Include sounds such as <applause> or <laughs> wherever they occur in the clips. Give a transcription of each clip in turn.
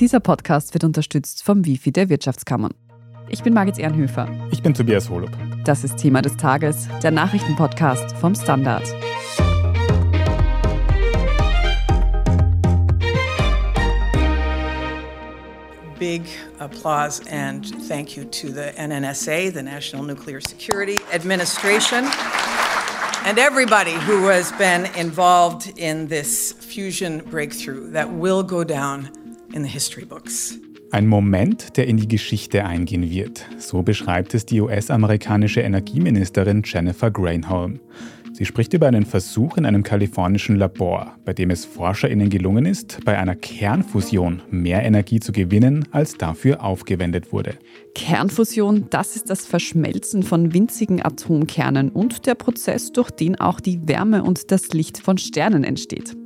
Dieser Podcast wird unterstützt vom Wifi der Wirtschaftskammern. Ich bin Margit Ehrenhöfer. Ich bin Tobias Holub. Das ist Thema des Tages, der Nachrichtenpodcast vom Standard. Big applause and thank you to the NNSA, the National Nuclear Security Administration, and everybody who has been involved in this fusion breakthrough that will go down in the history books. Ein Moment, der in die Geschichte eingehen wird. So beschreibt es die US-amerikanische Energieministerin Jennifer Granholm. Sie spricht über einen Versuch in einem kalifornischen Labor, bei dem es ForscherInnen gelungen ist, bei einer Kernfusion mehr Energie zu gewinnen, als dafür aufgewendet wurde. Kernfusion, das ist das Verschmelzen von winzigen Atomkernen und der Prozess, durch den auch die Wärme und das Licht von Sternen entsteht.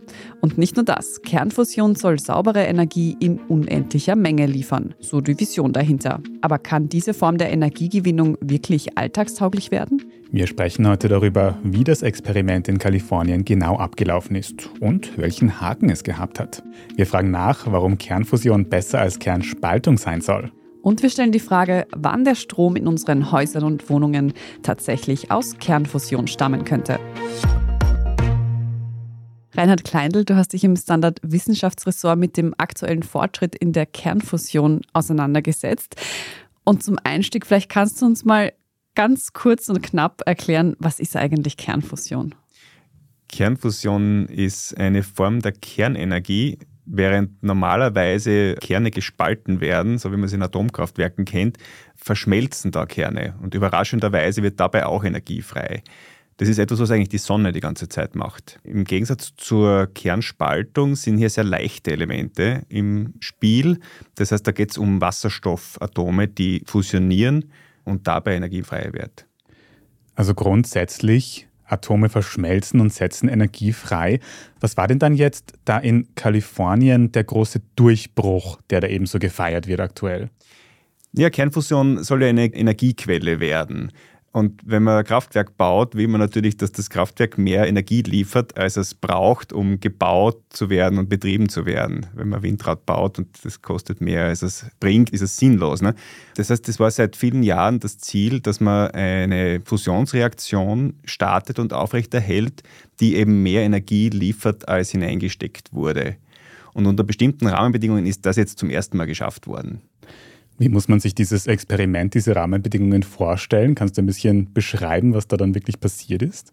Und nicht nur das, Kernfusion soll saubere Energie in unendlicher Menge liefern, so die Vision dahinter. Aber kann diese Form der Energiegewinnung wirklich alltagstauglich werden? Wir sprechen heute darüber, wie das Experiment in Kalifornien genau abgelaufen ist und welchen Haken es gehabt hat. Wir fragen nach, warum Kernfusion besser als Kernspaltung sein soll. Und wir stellen die Frage, wann der Strom in unseren Häusern und Wohnungen tatsächlich aus Kernfusion stammen könnte. Reinhard Kleindl, du hast dich im Standard Wissenschaftsressort mit dem aktuellen Fortschritt in der Kernfusion auseinandergesetzt. Und zum Einstieg, vielleicht kannst du uns mal ganz kurz und knapp erklären, was ist eigentlich Kernfusion? Kernfusion ist eine Form der Kernenergie, während normalerweise Kerne gespalten werden, so wie man es in Atomkraftwerken kennt, verschmelzen da Kerne und überraschenderweise wird dabei auch Energie frei. Das ist etwas, was eigentlich die Sonne die ganze Zeit macht. Im Gegensatz zur Kernspaltung sind hier sehr leichte Elemente im Spiel. Das heißt, da geht es um Wasserstoffatome, die fusionieren und dabei energiefrei wird. Also grundsätzlich Atome verschmelzen und setzen Energie frei. Was war denn dann jetzt da in Kalifornien der große Durchbruch, der da eben so gefeiert wird aktuell? Ja, Kernfusion soll ja eine Energiequelle werden. Und wenn man ein Kraftwerk baut, will man natürlich, dass das Kraftwerk mehr Energie liefert, als es braucht, um gebaut zu werden und betrieben zu werden. Wenn man Windrad baut und das kostet mehr, als es bringt, ist es sinnlos. Ne? Das heißt, das war seit vielen Jahren das Ziel, dass man eine Fusionsreaktion startet und aufrechterhält, die eben mehr Energie liefert, als hineingesteckt wurde. Und unter bestimmten Rahmenbedingungen ist das jetzt zum ersten Mal geschafft worden. Wie muss man sich dieses Experiment, diese Rahmenbedingungen vorstellen? Kannst du ein bisschen beschreiben, was da dann wirklich passiert ist?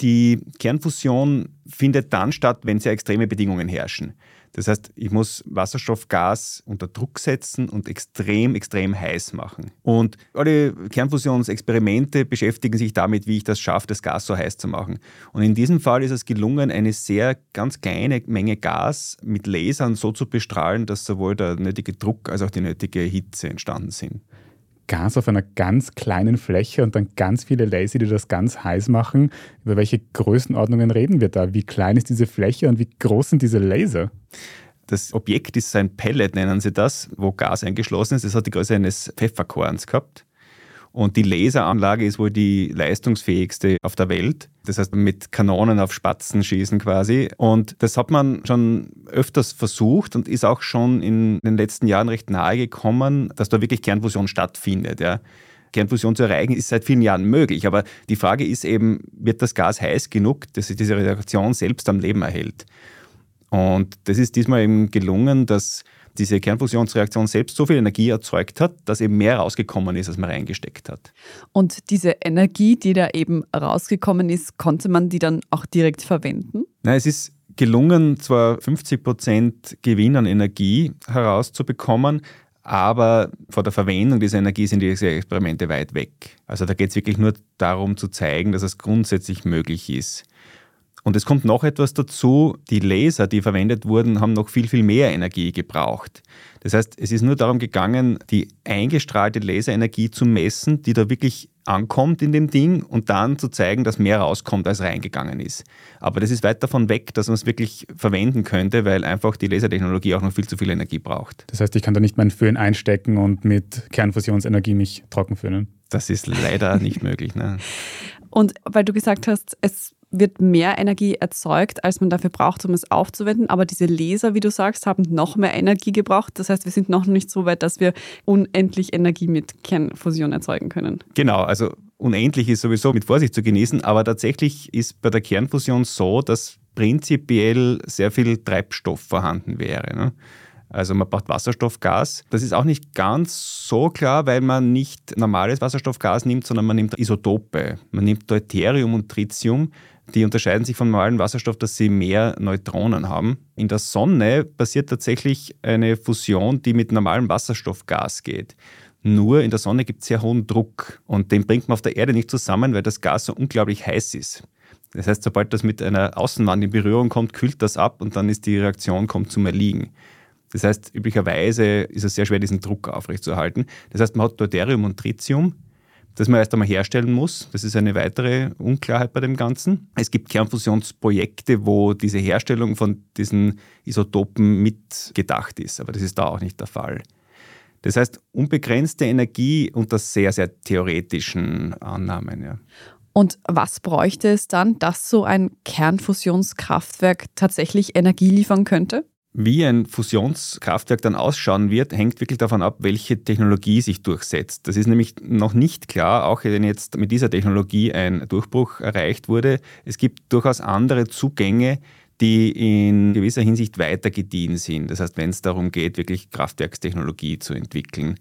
Die Kernfusion findet dann statt, wenn sehr extreme Bedingungen herrschen. Das heißt, ich muss Wasserstoffgas unter Druck setzen und extrem, extrem heiß machen. Und alle Kernfusionsexperimente beschäftigen sich damit, wie ich das schaffe, das Gas so heiß zu machen. Und in diesem Fall ist es gelungen, eine sehr ganz kleine Menge Gas mit Lasern so zu bestrahlen, dass sowohl der nötige Druck als auch die nötige Hitze entstanden sind. Gas auf einer ganz kleinen Fläche und dann ganz viele Laser, die das ganz heiß machen. Über welche Größenordnungen reden wir da? Wie klein ist diese Fläche und wie groß sind diese Laser? Das Objekt ist ein Pellet, nennen sie das, wo Gas eingeschlossen ist. Es hat die Größe eines Pfefferkorns gehabt. Und die Laseranlage ist wohl die leistungsfähigste auf der Welt. Das heißt, mit Kanonen auf Spatzen schießen quasi. Und das hat man schon öfters versucht und ist auch schon in den letzten Jahren recht nahe gekommen, dass da wirklich Kernfusion stattfindet. Ja. Kernfusion zu erreichen, ist seit vielen Jahren möglich. Aber die Frage ist eben, wird das Gas heiß genug, dass sich diese Reaktion selbst am Leben erhält? Und das ist diesmal eben gelungen, dass diese Kernfusionsreaktion selbst so viel Energie erzeugt hat, dass eben mehr rausgekommen ist, als man reingesteckt hat. Und diese Energie, die da eben rausgekommen ist, konnte man die dann auch direkt verwenden? Nein, es ist gelungen, zwar 50 Prozent Gewinn an Energie herauszubekommen, aber vor der Verwendung dieser Energie sind diese Experimente weit weg. Also da geht es wirklich nur darum zu zeigen, dass es grundsätzlich möglich ist. Und es kommt noch etwas dazu, die Laser, die verwendet wurden, haben noch viel, viel mehr Energie gebraucht. Das heißt, es ist nur darum gegangen, die eingestrahlte Laserenergie zu messen, die da wirklich ankommt in dem Ding und dann zu zeigen, dass mehr rauskommt, als reingegangen ist. Aber das ist weit davon weg, dass man es wirklich verwenden könnte, weil einfach die Lasertechnologie auch noch viel zu viel Energie braucht. Das heißt, ich kann da nicht meinen Föhn einstecken und mit Kernfusionsenergie mich trocken föhnen? Das ist leider nicht möglich. Ne? Und weil du gesagt hast, es wird mehr Energie erzeugt, als man dafür braucht, um es aufzuwenden. Aber diese Laser, wie du sagst, haben noch mehr Energie gebraucht. Das heißt, wir sind noch nicht so weit, dass wir unendlich Energie mit Kernfusion erzeugen können. Genau, also unendlich ist sowieso mit Vorsicht zu genießen, aber tatsächlich ist bei der Kernfusion so, dass prinzipiell sehr viel Treibstoff vorhanden wäre. Ne? Also man braucht Wasserstoffgas. Das ist auch nicht ganz so klar, weil man nicht normales Wasserstoffgas nimmt, sondern man nimmt Isotope. Man nimmt Deuterium und Tritium. Die unterscheiden sich vom normalen Wasserstoff, dass sie mehr Neutronen haben. In der Sonne passiert tatsächlich eine Fusion, die mit normalem Wasserstoffgas geht. Nur in der Sonne gibt es sehr hohen Druck und den bringt man auf der Erde nicht zusammen, weil das Gas so unglaublich heiß ist. Das heißt, sobald das mit einer Außenwand in Berührung kommt, kühlt das ab und dann ist die Reaktion kommt zum Erliegen. Das heißt, üblicherweise ist es sehr schwer, diesen Druck aufrechtzuerhalten. Das heißt, man hat Deuterium und Tritium, das man erst einmal herstellen muss. Das ist eine weitere Unklarheit bei dem Ganzen. Es gibt Kernfusionsprojekte, wo diese Herstellung von diesen Isotopen mitgedacht ist, aber das ist da auch nicht der Fall. Das heißt, unbegrenzte Energie unter sehr, sehr theoretischen Annahmen. Ja. Und was bräuchte es dann, dass so ein Kernfusionskraftwerk tatsächlich Energie liefern könnte? Wie ein Fusionskraftwerk dann ausschauen wird, hängt wirklich davon ab, welche Technologie sich durchsetzt. Das ist nämlich noch nicht klar, auch wenn jetzt mit dieser Technologie ein Durchbruch erreicht wurde. Es gibt durchaus andere Zugänge, die in gewisser Hinsicht weiter gediehen sind. Das heißt, wenn es darum geht, wirklich Kraftwerkstechnologie zu entwickeln.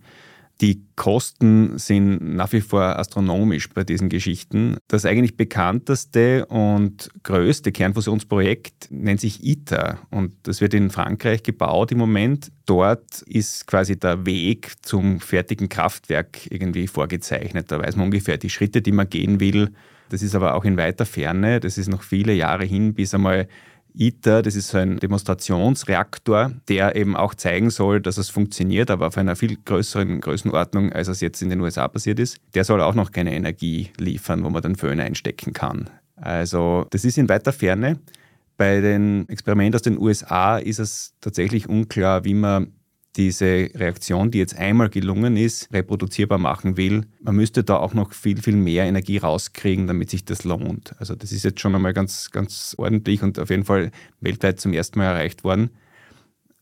Die Kosten sind nach wie vor astronomisch bei diesen Geschichten. Das eigentlich bekannteste und größte Kernfusionsprojekt nennt sich ITER und das wird in Frankreich gebaut im Moment. Dort ist quasi der Weg zum fertigen Kraftwerk irgendwie vorgezeichnet. Da weiß man ungefähr die Schritte, die man gehen will. Das ist aber auch in weiter Ferne. Das ist noch viele Jahre hin, bis einmal ITER, das ist so ein Demonstrationsreaktor, der eben auch zeigen soll, dass es funktioniert, aber auf einer viel größeren Größenordnung, als es jetzt in den USA passiert ist. Der soll auch noch keine Energie liefern, wo man den Föhn einstecken kann. Also das ist in weiter Ferne. Bei den Experimenten aus den USA ist es tatsächlich unklar, wie man diese Reaktion, die jetzt einmal gelungen ist, reproduzierbar machen will, man müsste da auch noch viel, viel mehr Energie rauskriegen, damit sich das lohnt. Also das ist jetzt schon einmal ganz, ganz ordentlich und auf jeden Fall weltweit zum ersten Mal erreicht worden.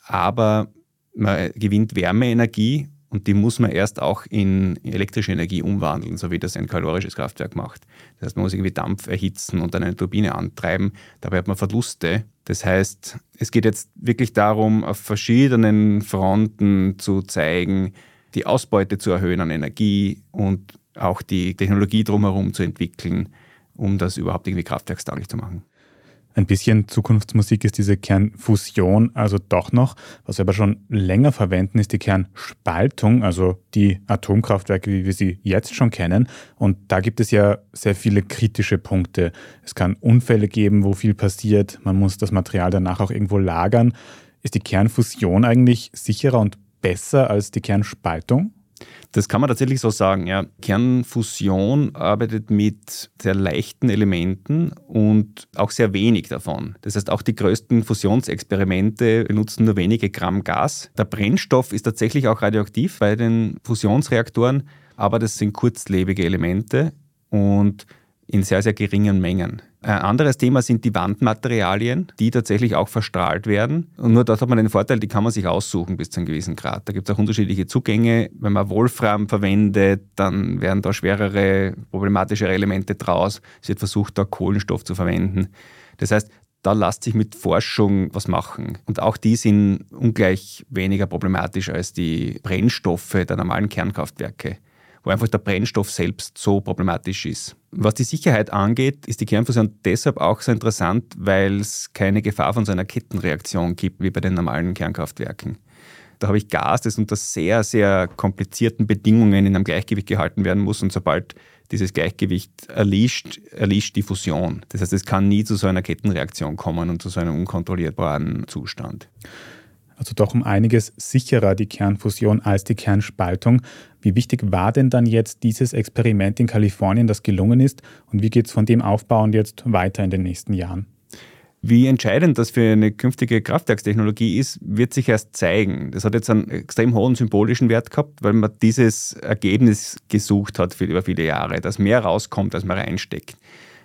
Aber man gewinnt Wärmeenergie und die muss man erst auch in elektrische Energie umwandeln, so wie das ein kalorisches Kraftwerk macht. Das heißt, man muss irgendwie Dampf erhitzen und dann eine Turbine antreiben. Dabei hat man Verluste. Das heißt, es geht jetzt wirklich darum, auf verschiedenen Fronten zu zeigen, die Ausbeute zu erhöhen an Energie und auch die Technologie drumherum zu entwickeln, um das überhaupt irgendwie kraftwerkstauglich zu machen. Ein bisschen Zukunftsmusik ist diese Kernfusion also doch noch. Was wir aber schon länger verwenden, ist die Kernspaltung, also die Atomkraftwerke, wie wir sie jetzt schon kennen. Und da gibt es ja sehr viele kritische Punkte. Es kann Unfälle geben, wo viel passiert. Man muss das Material danach auch irgendwo lagern. Ist die Kernfusion eigentlich sicherer und besser als die Kernspaltung? Das kann man tatsächlich so sagen. Ja. Kernfusion arbeitet mit sehr leichten Elementen und auch sehr wenig davon. Das heißt, auch die größten Fusionsexperimente benutzen nur wenige Gramm Gas. Der Brennstoff ist tatsächlich auch radioaktiv bei den Fusionsreaktoren, aber das sind kurzlebige Elemente und in sehr, sehr geringen Mengen. Ein anderes Thema sind die Wandmaterialien, die tatsächlich auch verstrahlt werden. Und nur dort hat man den Vorteil, die kann man sich aussuchen bis zu einem gewissen Grad. Da gibt es auch unterschiedliche Zugänge. Wenn man Wolfram verwendet, dann werden da schwerere, problematischere Elemente draus. Es wird versucht, da Kohlenstoff zu verwenden. Das heißt, da lässt sich mit Forschung was machen. Und auch die sind ungleich weniger problematisch als die Brennstoffe der normalen Kernkraftwerke wo einfach der Brennstoff selbst so problematisch ist. Was die Sicherheit angeht, ist die Kernfusion deshalb auch so interessant, weil es keine Gefahr von so einer Kettenreaktion gibt wie bei den normalen Kernkraftwerken. Da habe ich Gas, das unter sehr, sehr komplizierten Bedingungen in einem Gleichgewicht gehalten werden muss und sobald dieses Gleichgewicht erlischt, erlischt die Fusion. Das heißt, es kann nie zu so einer Kettenreaktion kommen und zu so einem unkontrollierbaren Zustand also doch um einiges sicherer die Kernfusion als die Kernspaltung. Wie wichtig war denn dann jetzt dieses Experiment in Kalifornien, das gelungen ist? Und wie geht es von dem aufbauend jetzt weiter in den nächsten Jahren? Wie entscheidend das für eine künftige Kraftwerkstechnologie ist, wird sich erst zeigen. Das hat jetzt einen extrem hohen symbolischen Wert gehabt, weil man dieses Ergebnis gesucht hat für über viele Jahre, dass mehr rauskommt, als man reinsteckt.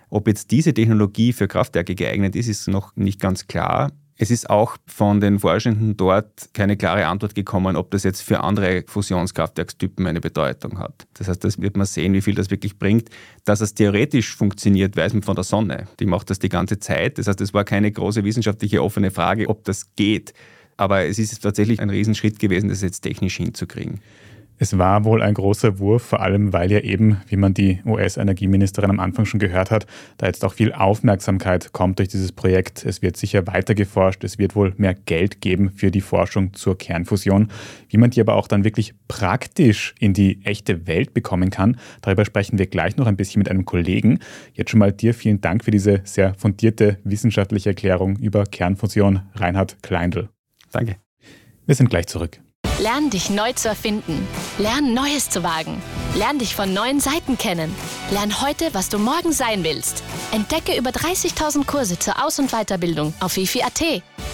Ob jetzt diese Technologie für Kraftwerke geeignet ist, ist noch nicht ganz klar. Es ist auch von den Forschenden dort keine klare Antwort gekommen, ob das jetzt für andere Fusionskraftwerkstypen eine Bedeutung hat. Das heißt, das wird man sehen, wie viel das wirklich bringt. Dass es theoretisch funktioniert, weiß man von der Sonne. Die macht das die ganze Zeit. Das heißt, es war keine große wissenschaftliche offene Frage, ob das geht. Aber es ist tatsächlich ein Riesenschritt gewesen, das jetzt technisch hinzukriegen. Es war wohl ein großer Wurf, vor allem weil ja eben, wie man die US-Energieministerin am Anfang schon gehört hat, da jetzt auch viel Aufmerksamkeit kommt durch dieses Projekt. Es wird sicher weiter geforscht, es wird wohl mehr Geld geben für die Forschung zur Kernfusion. Wie man die aber auch dann wirklich praktisch in die echte Welt bekommen kann, darüber sprechen wir gleich noch ein bisschen mit einem Kollegen. Jetzt schon mal dir vielen Dank für diese sehr fundierte wissenschaftliche Erklärung über Kernfusion, Reinhard Kleindl. Danke. Wir sind gleich zurück. Lern dich neu zu erfinden. Lern Neues zu wagen. Lern dich von neuen Seiten kennen. Lern heute, was du morgen sein willst. Entdecke über 30.000 Kurse zur Aus- und Weiterbildung auf wifi.at.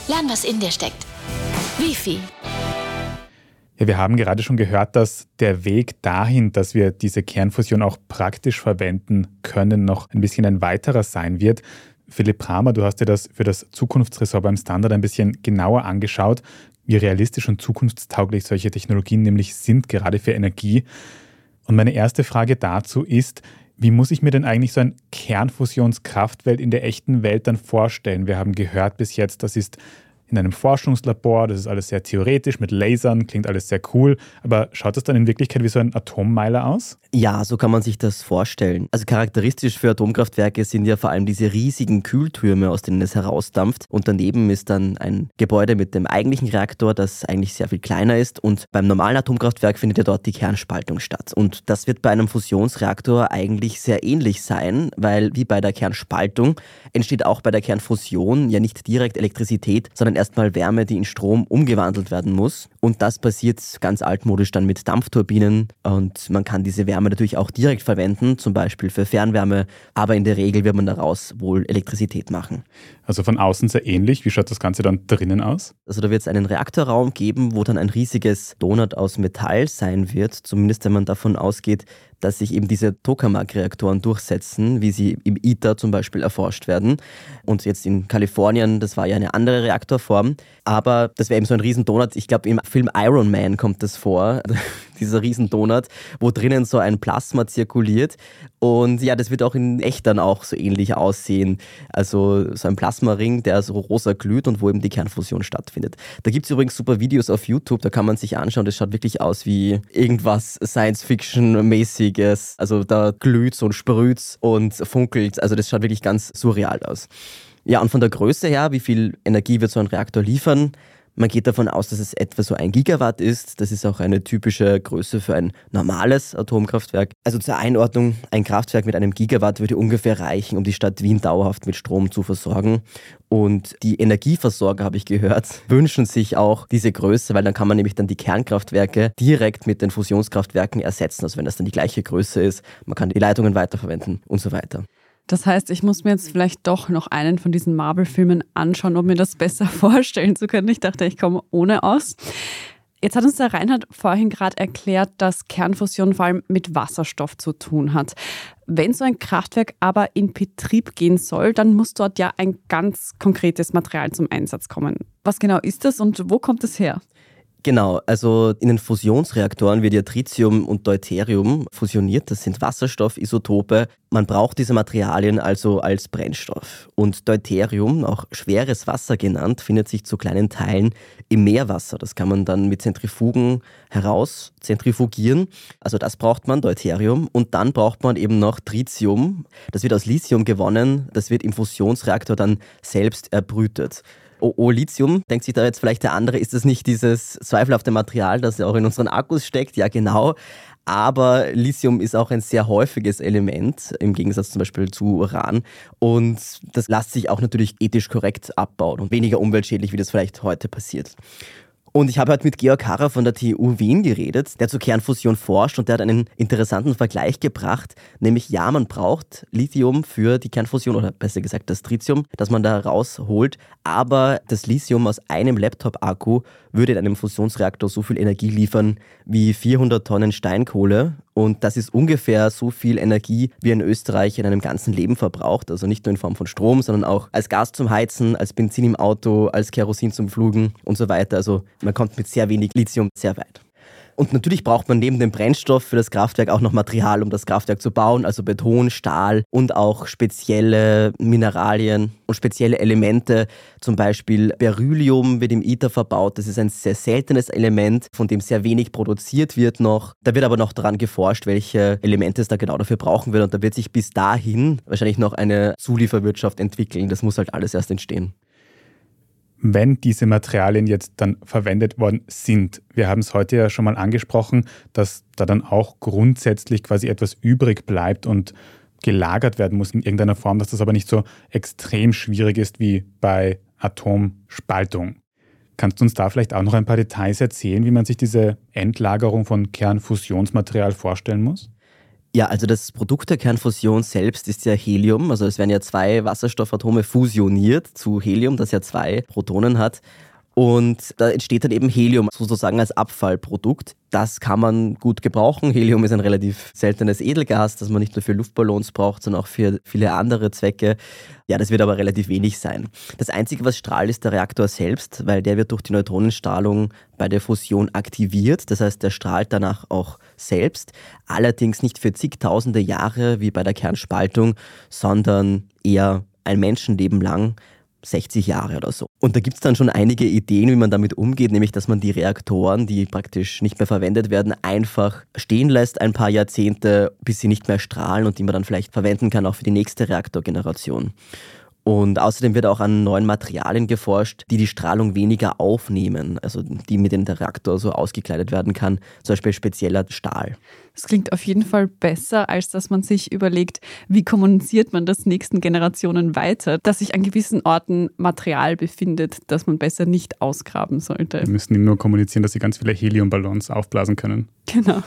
Lern, was in dir steckt. Wifi. Ja, wir haben gerade schon gehört, dass der Weg dahin, dass wir diese Kernfusion auch praktisch verwenden können, noch ein bisschen ein weiterer sein wird. Philipp Kramer, du hast dir das für das Zukunftsressort beim Standard ein bisschen genauer angeschaut wie realistisch und zukunftstauglich solche Technologien nämlich sind, gerade für Energie. Und meine erste Frage dazu ist, wie muss ich mir denn eigentlich so ein Kernfusionskraftwelt in der echten Welt dann vorstellen? Wir haben gehört bis jetzt, das ist in einem Forschungslabor. Das ist alles sehr theoretisch mit Lasern, klingt alles sehr cool. Aber schaut das dann in Wirklichkeit wie so ein Atommeiler aus? Ja, so kann man sich das vorstellen. Also charakteristisch für Atomkraftwerke sind ja vor allem diese riesigen Kühltürme, aus denen es herausdampft. Und daneben ist dann ein Gebäude mit dem eigentlichen Reaktor, das eigentlich sehr viel kleiner ist. Und beim normalen Atomkraftwerk findet ja dort die Kernspaltung statt. Und das wird bei einem Fusionsreaktor eigentlich sehr ähnlich sein, weil wie bei der Kernspaltung entsteht auch bei der Kernfusion ja nicht direkt Elektrizität, sondern dann erstmal Wärme, die in Strom umgewandelt werden muss. Und das passiert ganz altmodisch dann mit Dampfturbinen. Und man kann diese Wärme natürlich auch direkt verwenden, zum Beispiel für Fernwärme. Aber in der Regel wird man daraus wohl Elektrizität machen. Also von außen sehr ähnlich. Wie schaut das Ganze dann drinnen aus? Also da wird es einen Reaktorraum geben, wo dann ein riesiges Donut aus Metall sein wird. Zumindest wenn man davon ausgeht, dass sich eben diese Tokamak-Reaktoren durchsetzen, wie sie im ITER zum Beispiel erforscht werden. Und jetzt in Kalifornien, das war ja eine andere Reaktorform. Aber das wäre eben so ein Riesendonut. Ich glaube, im Film Iron Man kommt das vor, dieser Riesendonut, wo drinnen so ein Plasma zirkuliert. Und ja, das wird auch in echt dann auch so ähnlich aussehen. Also so ein Plasmaring, der so rosa glüht und wo eben die Kernfusion stattfindet. Da gibt es übrigens super Videos auf YouTube, da kann man sich anschauen. Das schaut wirklich aus wie irgendwas Science-Fiction-mäßiges. Also da glüht und sprüht und funkelt. Also das schaut wirklich ganz surreal aus. Ja, und von der Größe her, wie viel Energie wird so ein Reaktor liefern? Man geht davon aus, dass es etwa so ein Gigawatt ist. Das ist auch eine typische Größe für ein normales Atomkraftwerk. Also zur Einordnung, ein Kraftwerk mit einem Gigawatt würde ungefähr reichen, um die Stadt Wien dauerhaft mit Strom zu versorgen. Und die Energieversorger, habe ich gehört, <laughs> wünschen sich auch diese Größe, weil dann kann man nämlich dann die Kernkraftwerke direkt mit den Fusionskraftwerken ersetzen. Also wenn das dann die gleiche Größe ist, man kann die Leitungen weiterverwenden und so weiter. Das heißt, ich muss mir jetzt vielleicht doch noch einen von diesen Marvel-Filmen anschauen, um mir das besser <laughs> vorstellen zu können. Ich dachte, ich komme ohne aus. Jetzt hat uns der Reinhard vorhin gerade erklärt, dass Kernfusion vor allem mit Wasserstoff zu tun hat. Wenn so ein Kraftwerk aber in Betrieb gehen soll, dann muss dort ja ein ganz konkretes Material zum Einsatz kommen. Was genau ist das und wo kommt es her? Genau, also in den Fusionsreaktoren wird ja Tritium und Deuterium fusioniert. Das sind Wasserstoffisotope. Man braucht diese Materialien also als Brennstoff. Und Deuterium, auch schweres Wasser genannt, findet sich zu kleinen Teilen im Meerwasser. Das kann man dann mit Zentrifugen heraus zentrifugieren. Also das braucht man, Deuterium. Und dann braucht man eben noch Tritium. Das wird aus Lithium gewonnen. Das wird im Fusionsreaktor dann selbst erbrütet. Oh, oh, Lithium, denkt sich da jetzt vielleicht der andere, ist das nicht dieses zweifelhafte Material, das ja auch in unseren Akkus steckt? Ja, genau. Aber Lithium ist auch ein sehr häufiges Element, im Gegensatz zum Beispiel zu Uran. Und das lässt sich auch natürlich ethisch korrekt abbauen und weniger umweltschädlich, wie das vielleicht heute passiert. Und ich habe heute mit Georg Harrer von der TU Wien geredet, der zur Kernfusion forscht und der hat einen interessanten Vergleich gebracht, nämlich ja, man braucht Lithium für die Kernfusion oder besser gesagt das Tritium, das man da rausholt, aber das Lithium aus einem Laptop-Akku würde in einem Fusionsreaktor so viel Energie liefern wie 400 Tonnen Steinkohle Und das ist ungefähr so viel Energie, wie ein Österreicher in einem ganzen Leben verbraucht. Also nicht nur in Form von Strom, sondern auch als Gas zum Heizen, als Benzin im Auto, als Kerosin zum Flugen und so weiter. Also man kommt mit sehr wenig Lithium sehr weit. Und natürlich braucht man neben dem Brennstoff für das Kraftwerk auch noch Material, um das Kraftwerk zu bauen, also Beton, Stahl und auch spezielle Mineralien und spezielle Elemente. Zum Beispiel Beryllium wird im ITER verbaut. Das ist ein sehr seltenes Element, von dem sehr wenig produziert wird noch. Da wird aber noch daran geforscht, welche Elemente es da genau dafür brauchen wird. Und da wird sich bis dahin wahrscheinlich noch eine Zulieferwirtschaft entwickeln. Das muss halt alles erst entstehen wenn diese Materialien jetzt dann verwendet worden sind. Wir haben es heute ja schon mal angesprochen, dass da dann auch grundsätzlich quasi etwas übrig bleibt und gelagert werden muss in irgendeiner Form, dass das aber nicht so extrem schwierig ist wie bei Atomspaltung. Kannst du uns da vielleicht auch noch ein paar Details erzählen, wie man sich diese Endlagerung von Kernfusionsmaterial vorstellen muss? Ja, also das Produkt der Kernfusion selbst ist ja Helium. Also es werden ja zwei Wasserstoffatome fusioniert zu Helium, das ja zwei Protonen hat. Und da entsteht dann eben Helium sozusagen als Abfallprodukt. Das kann man gut gebrauchen. Helium ist ein relativ seltenes Edelgas, das man nicht nur für Luftballons braucht, sondern auch für viele andere Zwecke. Ja, das wird aber relativ wenig sein. Das Einzige, was strahlt, ist der Reaktor selbst, weil der wird durch die Neutronenstrahlung bei der Fusion aktiviert. Das heißt, der strahlt danach auch selbst. Allerdings nicht für zigtausende Jahre wie bei der Kernspaltung, sondern eher ein Menschenleben lang 60 Jahre oder so. Und da gibt es dann schon einige Ideen, wie man damit umgeht, nämlich dass man die Reaktoren, die praktisch nicht mehr verwendet werden, einfach stehen lässt ein paar Jahrzehnte, bis sie nicht mehr strahlen und die man dann vielleicht verwenden kann auch für die nächste Reaktorgeneration. Und außerdem wird auch an neuen Materialien geforscht, die die Strahlung weniger aufnehmen, also die mit dem Reaktor so ausgekleidet werden kann, zum Beispiel spezieller Stahl. Das klingt auf jeden Fall besser, als dass man sich überlegt, wie kommuniziert man das nächsten Generationen weiter, dass sich an gewissen Orten Material befindet, das man besser nicht ausgraben sollte. Wir müssen ihm nur kommunizieren, dass sie ganz viele Heliumballons aufblasen können. Genau.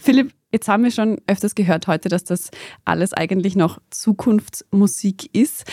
Philipp, Jetzt haben wir schon öfters gehört heute, dass das alles eigentlich noch Zukunftsmusik ist.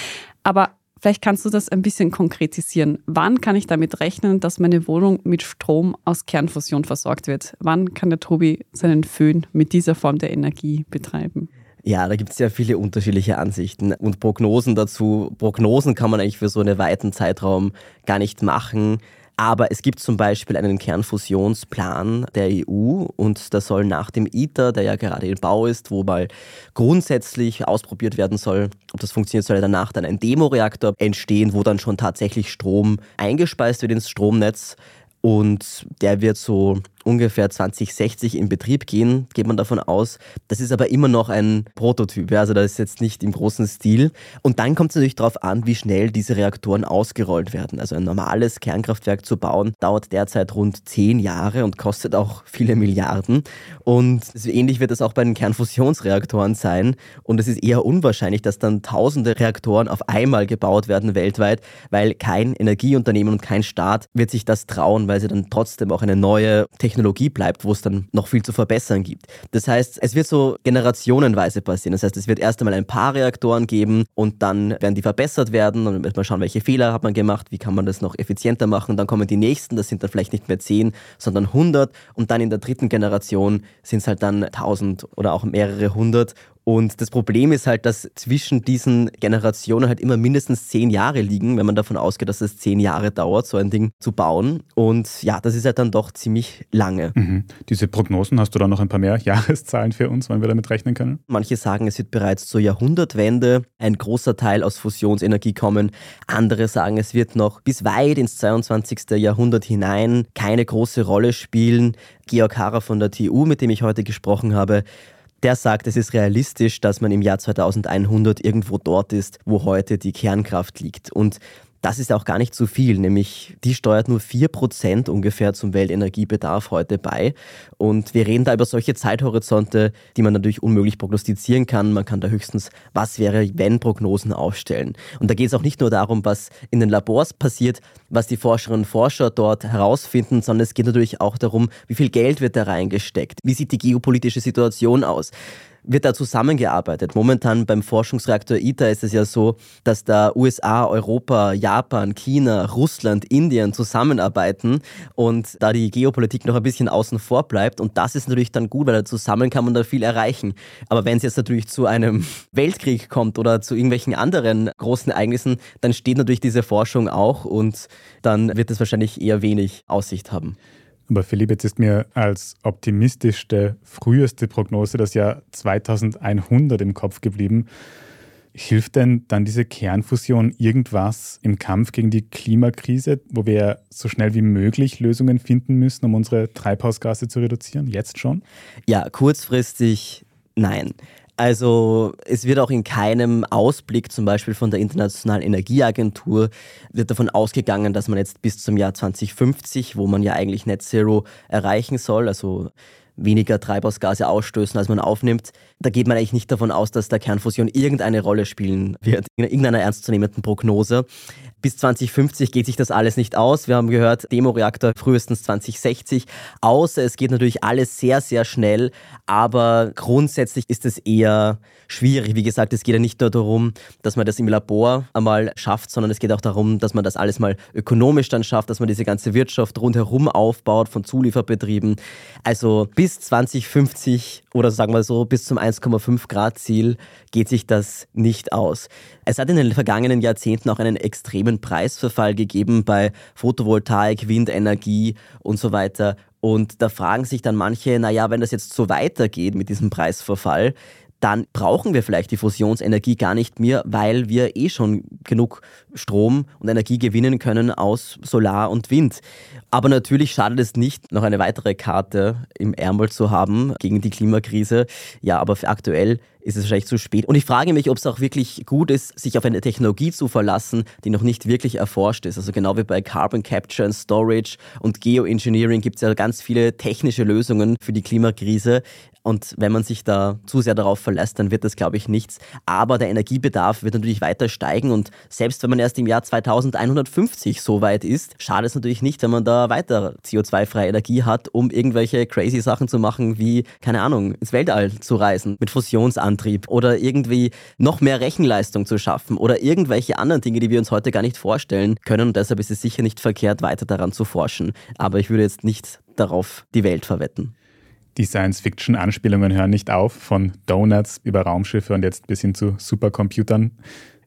Aber vielleicht kannst du das ein bisschen konkretisieren. Wann kann ich damit rechnen, dass meine Wohnung mit Strom aus Kernfusion versorgt wird? Wann kann der Tobi seinen Föhn mit dieser Form der Energie betreiben? Ja, da gibt es ja viele unterschiedliche Ansichten und Prognosen dazu. Prognosen kann man eigentlich für so einen weiten Zeitraum gar nicht machen. Aber es gibt zum Beispiel einen Kernfusionsplan der EU und da soll nach dem ITER, der ja gerade im Bau ist, wo mal grundsätzlich ausprobiert werden soll, ob das funktioniert, soll danach dann ein Demoreaktor entstehen, wo dann schon tatsächlich Strom eingespeist wird ins Stromnetz. Und der wird so ungefähr 2060 in Betrieb gehen, geht man davon aus. Das ist aber immer noch ein Prototyp, also das ist jetzt nicht im großen Stil. Und dann kommt es natürlich darauf an, wie schnell diese Reaktoren ausgerollt werden. Also ein normales Kernkraftwerk zu bauen, dauert derzeit rund zehn Jahre und kostet auch viele Milliarden. Und ähnlich wird es auch bei den Kernfusionsreaktoren sein. Und es ist eher unwahrscheinlich, dass dann tausende Reaktoren auf einmal gebaut werden weltweit, weil kein Energieunternehmen und kein Staat wird sich das trauen, weil sie dann trotzdem auch eine neue Technologie Technologie bleibt, wo es dann noch viel zu verbessern gibt. Das heißt, es wird so generationenweise passieren. Das heißt, es wird erst einmal ein paar Reaktoren geben und dann werden die verbessert werden und dann wird man schauen, welche Fehler hat man gemacht, wie kann man das noch effizienter machen. Dann kommen die nächsten, das sind dann vielleicht nicht mehr 10, sondern 100 und dann in der dritten Generation sind es halt dann 1000 oder auch mehrere hundert und das Problem ist halt, dass zwischen diesen Generationen halt immer mindestens zehn Jahre liegen, wenn man davon ausgeht, dass es zehn Jahre dauert, so ein Ding zu bauen. Und ja, das ist halt dann doch ziemlich lange. Mhm. Diese Prognosen, hast du da noch ein paar mehr <laughs> Jahreszahlen für uns, wann wir damit rechnen können? Manche sagen, es wird bereits zur Jahrhundertwende ein großer Teil aus Fusionsenergie kommen. Andere sagen, es wird noch bis weit ins 22. Jahrhundert hinein keine große Rolle spielen. Georg Harrer von der TU, mit dem ich heute gesprochen habe, der sagt, es ist realistisch, dass man im Jahr 2100 irgendwo dort ist, wo heute die Kernkraft liegt. Und das ist auch gar nicht so viel, nämlich die steuert nur 4% ungefähr zum Weltenergiebedarf heute bei. Und wir reden da über solche Zeithorizonte, die man natürlich unmöglich prognostizieren kann. Man kann da höchstens was wäre, wenn Prognosen aufstellen. Und da geht es auch nicht nur darum, was in den Labors passiert, was die Forscherinnen und Forscher dort herausfinden, sondern es geht natürlich auch darum, wie viel Geld wird da reingesteckt, wie sieht die geopolitische Situation aus wird da zusammengearbeitet? Momentan beim Forschungsreaktor ITER ist es ja so, dass da USA, Europa, Japan, China, Russland, Indien zusammenarbeiten und da die Geopolitik noch ein bisschen außen vor bleibt. Und das ist natürlich dann gut, weil da zusammen kann man da viel erreichen. Aber wenn es jetzt natürlich zu einem <laughs> Weltkrieg kommt oder zu irgendwelchen anderen großen Ereignissen, dann steht natürlich diese Forschung auch und dann wird es wahrscheinlich eher wenig Aussicht haben. Aber Philipp, jetzt ist mir als optimistischste, früheste Prognose das Jahr 2100 im Kopf geblieben. Hilft denn dann diese Kernfusion irgendwas im Kampf gegen die Klimakrise, wo wir so schnell wie möglich Lösungen finden müssen, um unsere Treibhausgase zu reduzieren? Jetzt schon? Ja, kurzfristig nein. Also es wird auch in keinem Ausblick zum Beispiel von der Internationalen Energieagentur wird davon ausgegangen, dass man jetzt bis zum Jahr 2050, wo man ja eigentlich Net Zero erreichen soll, also weniger Treibhausgase ausstößen, als man aufnimmt. Da geht man eigentlich nicht davon aus, dass der Kernfusion irgendeine Rolle spielen wird in irgendeiner ernstzunehmenden Prognose. Bis 2050 geht sich das alles nicht aus. Wir haben gehört, Demoreaktor frühestens 2060. Außer es geht natürlich alles sehr, sehr schnell. Aber grundsätzlich ist es eher schwierig. Wie gesagt, es geht ja nicht nur darum, dass man das im Labor einmal schafft, sondern es geht auch darum, dass man das alles mal ökonomisch dann schafft, dass man diese ganze Wirtschaft rundherum aufbaut von Zulieferbetrieben. Also bis 2050 oder sagen wir so bis zum 1,5 Grad Ziel geht sich das nicht aus. Es hat in den vergangenen Jahrzehnten auch einen extremen Preisverfall gegeben bei Photovoltaik, Windenergie und so weiter. Und da fragen sich dann manche, naja, wenn das jetzt so weitergeht mit diesem Preisverfall, dann brauchen wir vielleicht die Fusionsenergie gar nicht mehr, weil wir eh schon genug Strom und Energie gewinnen können aus Solar und Wind. Aber natürlich schadet es nicht, noch eine weitere Karte im Ärmel zu haben gegen die Klimakrise. Ja, aber aktuell ist es wahrscheinlich zu spät. Und ich frage mich, ob es auch wirklich gut ist, sich auf eine Technologie zu verlassen, die noch nicht wirklich erforscht ist. Also genau wie bei Carbon Capture and Storage und Geoengineering gibt es ja ganz viele technische Lösungen für die Klimakrise. Und wenn man sich da zu sehr darauf verlässt, dann wird das, glaube ich, nichts. Aber der Energiebedarf wird natürlich weiter steigen. Und selbst wenn man erst im Jahr 2150 so weit ist, schadet es natürlich nicht, wenn man da weiter CO2-freie Energie hat, um irgendwelche crazy Sachen zu machen, wie, keine Ahnung, ins Weltall zu reisen mit Fusionsantrieb oder irgendwie noch mehr Rechenleistung zu schaffen oder irgendwelche anderen Dinge, die wir uns heute gar nicht vorstellen können. Und deshalb ist es sicher nicht verkehrt, weiter daran zu forschen. Aber ich würde jetzt nicht darauf die Welt verwetten. Die Science-Fiction-Anspielungen hören nicht auf, von Donuts über Raumschiffe und jetzt bis hin zu Supercomputern.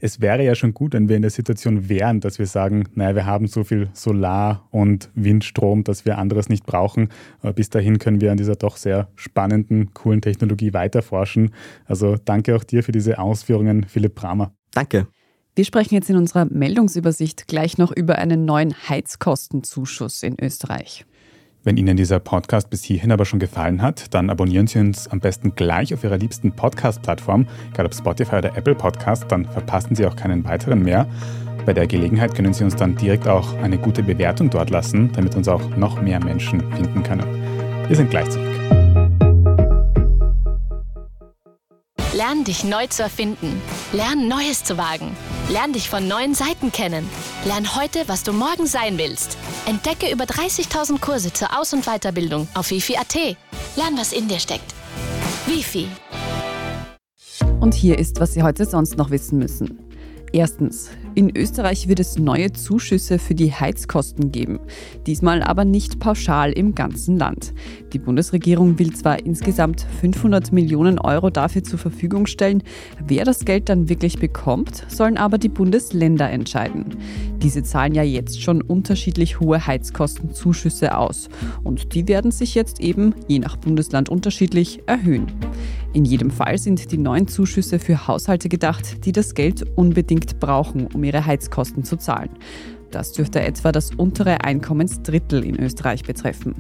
Es wäre ja schon gut, wenn wir in der Situation wären, dass wir sagen, naja, wir haben so viel Solar- und Windstrom, dass wir anderes nicht brauchen. Aber bis dahin können wir an dieser doch sehr spannenden, coolen Technologie weiterforschen. Also danke auch dir für diese Ausführungen, Philipp Bramer. Danke. Wir sprechen jetzt in unserer Meldungsübersicht gleich noch über einen neuen Heizkostenzuschuss in Österreich. Wenn Ihnen dieser Podcast bis hierhin aber schon gefallen hat, dann abonnieren Sie uns am besten gleich auf Ihrer liebsten Podcast-Plattform, egal ob Spotify oder Apple Podcast, dann verpassen Sie auch keinen weiteren mehr. Bei der Gelegenheit können Sie uns dann direkt auch eine gute Bewertung dort lassen, damit uns auch noch mehr Menschen finden können. Wir sind gleich zurück. Lern dich neu zu erfinden. Lern Neues zu wagen. Lern dich von neuen Seiten kennen. Lern heute, was du morgen sein willst. Entdecke über 30.000 Kurse zur Aus- und Weiterbildung auf wifi.at. Lern, was in dir steckt. Wifi. Und hier ist, was Sie heute sonst noch wissen müssen. Erstens, in Österreich wird es neue Zuschüsse für die Heizkosten geben, diesmal aber nicht pauschal im ganzen Land. Die Bundesregierung will zwar insgesamt 500 Millionen Euro dafür zur Verfügung stellen, wer das Geld dann wirklich bekommt, sollen aber die Bundesländer entscheiden. Diese zahlen ja jetzt schon unterschiedlich hohe Heizkostenzuschüsse aus und die werden sich jetzt eben je nach Bundesland unterschiedlich erhöhen. In jedem Fall sind die neuen Zuschüsse für Haushalte gedacht, die das Geld unbedingt brauchen, um ihre Heizkosten zu zahlen. Das dürfte etwa das untere Einkommensdrittel in Österreich betreffen.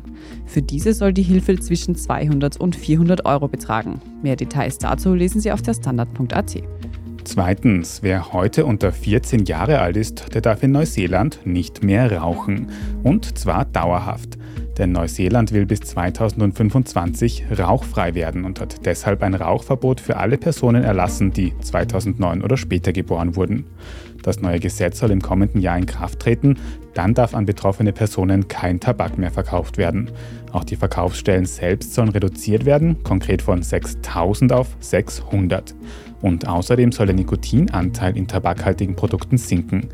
Für diese soll die Hilfe zwischen 200 und 400 Euro betragen. Mehr Details dazu lesen Sie auf der Standard.at. Zweitens, wer heute unter 14 Jahre alt ist, der darf in Neuseeland nicht mehr rauchen. Und zwar dauerhaft. Denn Neuseeland will bis 2025 rauchfrei werden und hat deshalb ein Rauchverbot für alle Personen erlassen, die 2009 oder später geboren wurden. Das neue Gesetz soll im kommenden Jahr in Kraft treten. Dann darf an betroffene Personen kein Tabak mehr verkauft werden. Auch die Verkaufsstellen selbst sollen reduziert werden, konkret von 6000 auf 600. Und außerdem soll der Nikotinanteil in tabakhaltigen Produkten sinken.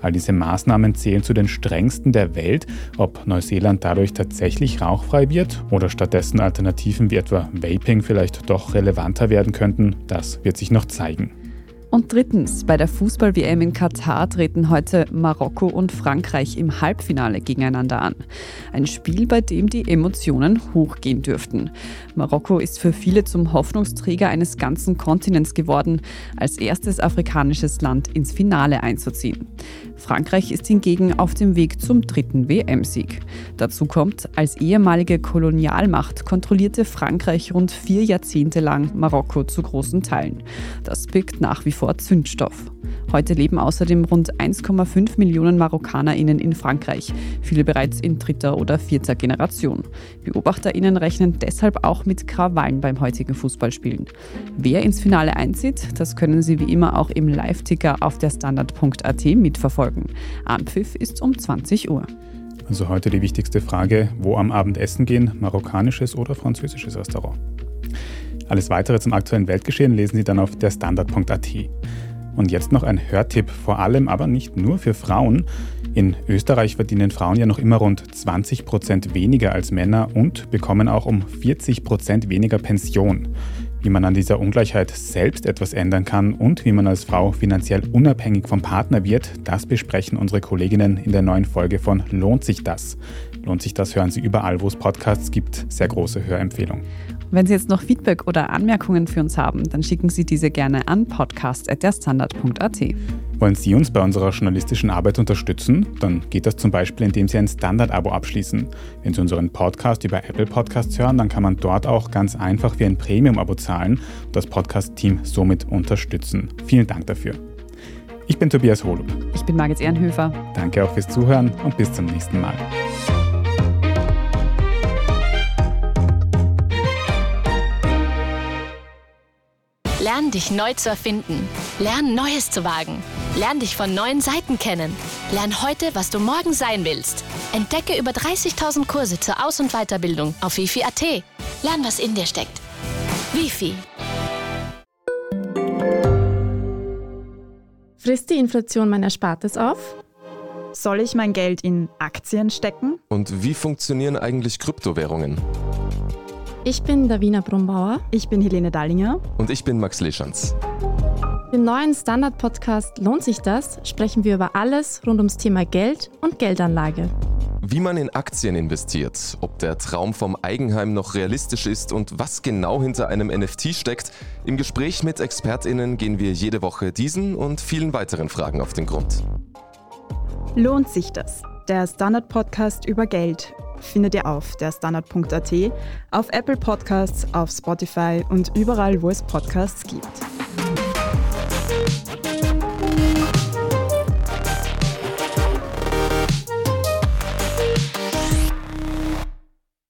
All diese Maßnahmen zählen zu den strengsten der Welt. Ob Neuseeland dadurch tatsächlich rauchfrei wird oder stattdessen Alternativen wie etwa Vaping vielleicht doch relevanter werden könnten, das wird sich noch zeigen. Und drittens, bei der Fußball-WM in Katar treten heute Marokko und Frankreich im Halbfinale gegeneinander an. Ein Spiel, bei dem die Emotionen hochgehen dürften. Marokko ist für viele zum Hoffnungsträger eines ganzen Kontinents geworden, als erstes afrikanisches Land ins Finale einzuziehen. Frankreich ist hingegen auf dem Weg zum dritten WM-Sieg. Dazu kommt, als ehemalige Kolonialmacht kontrollierte Frankreich rund vier Jahrzehnte lang Marokko zu großen Teilen. Das birgt nach wie vor Zündstoff. Heute leben außerdem rund 1,5 Millionen MarokkanerInnen in Frankreich, viele bereits in dritter oder vierter Generation. BeobachterInnen rechnen deshalb auch mit Krawallen beim heutigen Fußballspielen. Wer ins Finale einzieht, das können Sie wie immer auch im Live-Ticker auf der Standard.at mitverfolgen. Anpfiff ist um 20 Uhr. Also heute die wichtigste Frage, wo am Abend essen gehen, marokkanisches oder französisches Restaurant? Alles weitere zum aktuellen Weltgeschehen lesen Sie dann auf der Standard.at. Und jetzt noch ein Hörtipp, vor allem aber nicht nur für Frauen. In Österreich verdienen Frauen ja noch immer rund 20 Prozent weniger als Männer und bekommen auch um 40 Prozent weniger Pension. Wie man an dieser Ungleichheit selbst etwas ändern kann und wie man als Frau finanziell unabhängig vom Partner wird, das besprechen unsere Kolleginnen in der neuen Folge von Lohnt sich das? Lohnt sich das hören Sie überall, wo es Podcasts gibt. Sehr große Hörempfehlung. Wenn Sie jetzt noch Feedback oder Anmerkungen für uns haben, dann schicken Sie diese gerne an podcast.derstandard.at. Wollen Sie uns bei unserer journalistischen Arbeit unterstützen? Dann geht das zum Beispiel, indem Sie ein Standard-Abo abschließen. Wenn Sie unseren Podcast über Apple Podcasts hören, dann kann man dort auch ganz einfach wie ein Premium-Abo zahlen und das Podcast-Team somit unterstützen. Vielen Dank dafür. Ich bin Tobias Holub. Ich bin Margit Ehrenhöfer. Danke auch fürs Zuhören und bis zum nächsten Mal. Lern dich neu zu erfinden. Lern Neues zu wagen. Lern dich von neuen Seiten kennen. Lern heute, was du morgen sein willst. Entdecke über 30.000 Kurse zur Aus- und Weiterbildung auf wifi.at. Lern, was in dir steckt. Wifi. Frisst die Inflation mein Erspartes auf? Soll ich mein Geld in Aktien stecken? Und wie funktionieren eigentlich Kryptowährungen? Ich bin Davina Brumbauer. Ich bin Helene Dallinger. Und ich bin Max Leschanz. Im neuen Standard-Podcast Lohnt sich das? sprechen wir über alles rund ums Thema Geld und Geldanlage. Wie man in Aktien investiert, ob der Traum vom Eigenheim noch realistisch ist und was genau hinter einem NFT steckt. Im Gespräch mit ExpertInnen gehen wir jede Woche diesen und vielen weiteren Fragen auf den Grund. Lohnt sich das? Der Standard-Podcast über Geld findet ihr auf der Standard.at, auf Apple Podcasts, auf Spotify und überall, wo es Podcasts gibt.